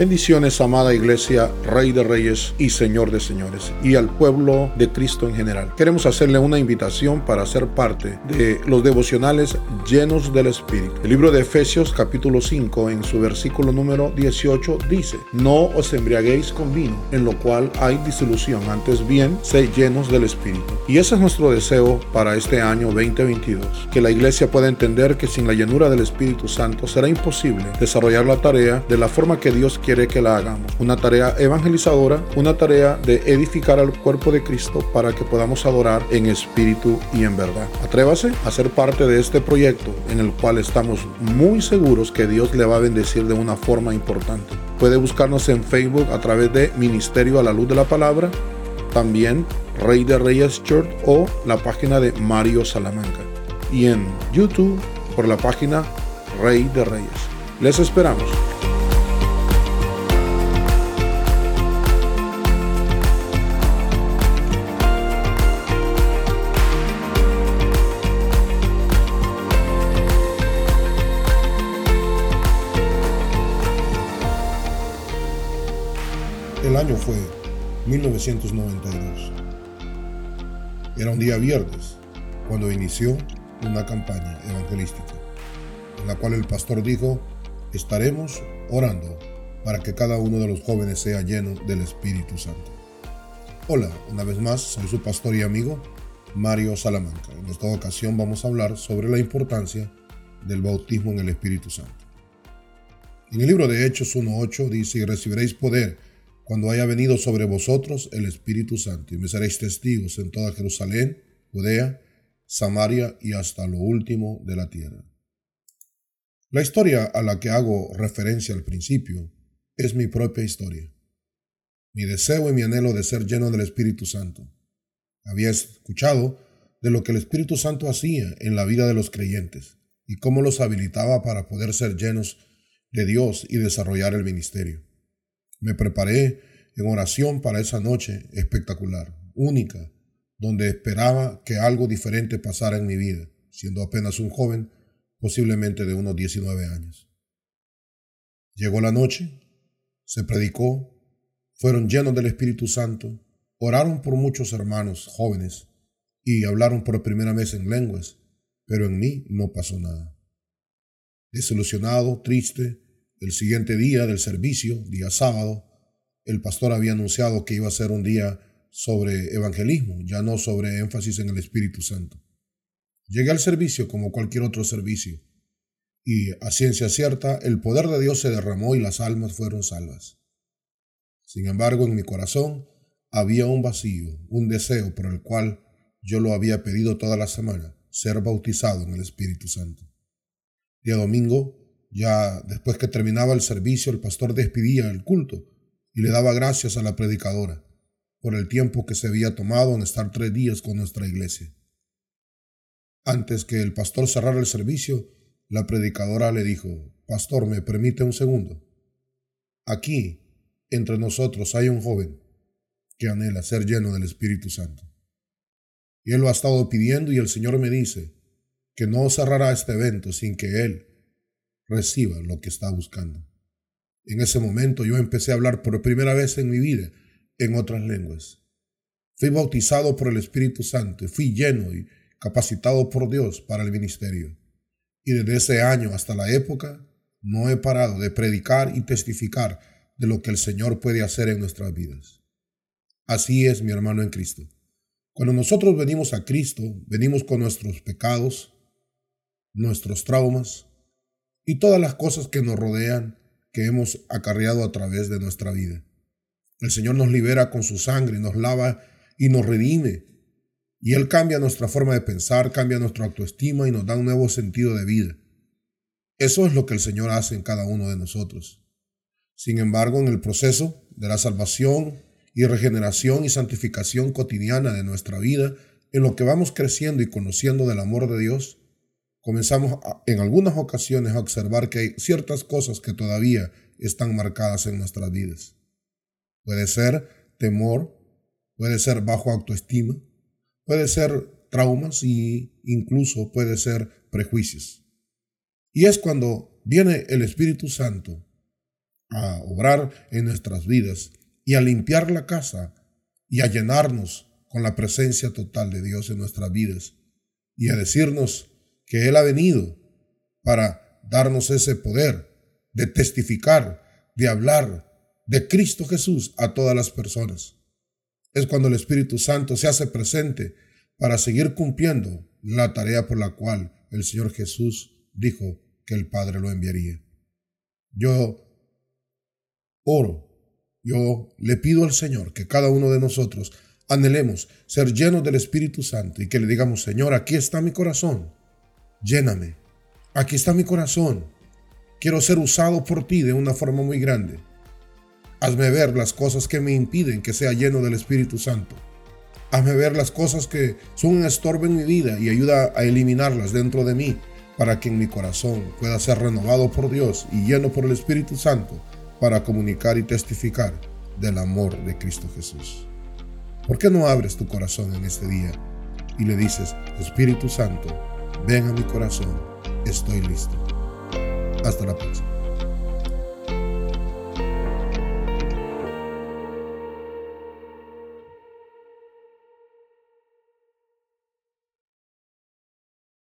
Bendiciones, amada iglesia, Rey de Reyes y Señor de Señores, y al pueblo de Cristo en general. Queremos hacerle una invitación para ser parte de los devocionales llenos del Espíritu. El libro de Efesios capítulo 5 en su versículo número 18 dice, no os embriaguéis con vino, en lo cual hay disolución, antes bien, sé llenos del Espíritu. Y ese es nuestro deseo para este año 2022, que la iglesia pueda entender que sin la llenura del Espíritu Santo será imposible desarrollar la tarea de la forma que Dios quiere quiere que la hagamos. Una tarea evangelizadora, una tarea de edificar al cuerpo de Cristo para que podamos adorar en espíritu y en verdad. Atrévase a ser parte de este proyecto en el cual estamos muy seguros que Dios le va a bendecir de una forma importante. Puede buscarnos en Facebook a través de Ministerio a la Luz de la Palabra, también Rey de Reyes Church o la página de Mario Salamanca. Y en YouTube por la página Rey de Reyes. Les esperamos. Año fue 1992. Era un día viernes cuando inició una campaña evangelística en la cual el pastor dijo, estaremos orando para que cada uno de los jóvenes sea lleno del Espíritu Santo. Hola, una vez más, soy su pastor y amigo Mario Salamanca. En esta ocasión vamos a hablar sobre la importancia del bautismo en el Espíritu Santo. En el libro de Hechos 1.8 dice, recibiréis poder cuando haya venido sobre vosotros el Espíritu Santo, y me seréis testigos en toda Jerusalén, Judea, Samaria y hasta lo último de la tierra. La historia a la que hago referencia al principio es mi propia historia. Mi deseo y mi anhelo de ser lleno del Espíritu Santo. Había escuchado de lo que el Espíritu Santo hacía en la vida de los creyentes y cómo los habilitaba para poder ser llenos de Dios y desarrollar el ministerio. Me preparé en oración para esa noche espectacular, única, donde esperaba que algo diferente pasara en mi vida, siendo apenas un joven, posiblemente de unos 19 años. Llegó la noche, se predicó, fueron llenos del Espíritu Santo, oraron por muchos hermanos jóvenes y hablaron por primera vez en lenguas, pero en mí no pasó nada. Desilusionado, triste, el siguiente día del servicio, día sábado, el pastor había anunciado que iba a ser un día sobre evangelismo, ya no sobre énfasis en el Espíritu Santo. Llegué al servicio como cualquier otro servicio, y a ciencia cierta el poder de Dios se derramó y las almas fueron salvas. Sin embargo, en mi corazón había un vacío, un deseo por el cual yo lo había pedido toda la semana, ser bautizado en el Espíritu Santo. Día domingo ya después que terminaba el servicio, el pastor despedía el culto y le daba gracias a la predicadora por el tiempo que se había tomado en estar tres días con nuestra iglesia. Antes que el pastor cerrara el servicio, la predicadora le dijo, Pastor, ¿me permite un segundo? Aquí, entre nosotros, hay un joven que anhela ser lleno del Espíritu Santo. Y él lo ha estado pidiendo y el Señor me dice que no cerrará este evento sin que él reciba lo que está buscando. En ese momento yo empecé a hablar por primera vez en mi vida en otras lenguas. Fui bautizado por el Espíritu Santo y fui lleno y capacitado por Dios para el ministerio. Y desde ese año hasta la época no he parado de predicar y testificar de lo que el Señor puede hacer en nuestras vidas. Así es, mi hermano en Cristo. Cuando nosotros venimos a Cristo, venimos con nuestros pecados, nuestros traumas, y todas las cosas que nos rodean que hemos acarreado a través de nuestra vida. El Señor nos libera con su sangre, nos lava y nos redime. Y Él cambia nuestra forma de pensar, cambia nuestra autoestima y nos da un nuevo sentido de vida. Eso es lo que el Señor hace en cada uno de nosotros. Sin embargo, en el proceso de la salvación y regeneración y santificación cotidiana de nuestra vida, en lo que vamos creciendo y conociendo del amor de Dios, comenzamos en algunas ocasiones a observar que hay ciertas cosas que todavía están marcadas en nuestras vidas. Puede ser temor, puede ser bajo autoestima, puede ser traumas e incluso puede ser prejuicios. Y es cuando viene el Espíritu Santo a obrar en nuestras vidas y a limpiar la casa y a llenarnos con la presencia total de Dios en nuestras vidas y a decirnos que Él ha venido para darnos ese poder de testificar, de hablar de Cristo Jesús a todas las personas. Es cuando el Espíritu Santo se hace presente para seguir cumpliendo la tarea por la cual el Señor Jesús dijo que el Padre lo enviaría. Yo oro, yo le pido al Señor que cada uno de nosotros anhelemos ser llenos del Espíritu Santo y que le digamos, Señor, aquí está mi corazón, lléname, aquí está mi corazón, quiero ser usado por ti de una forma muy grande. Hazme ver las cosas que me impiden que sea lleno del Espíritu Santo. Hazme ver las cosas que son un estorbo en mi vida y ayuda a eliminarlas dentro de mí para que en mi corazón pueda ser renovado por Dios y lleno por el Espíritu Santo para comunicar y testificar del amor de Cristo Jesús. ¿Por qué no abres tu corazón en este día y le dices, Espíritu Santo, ven a mi corazón, estoy listo? Hasta la próxima.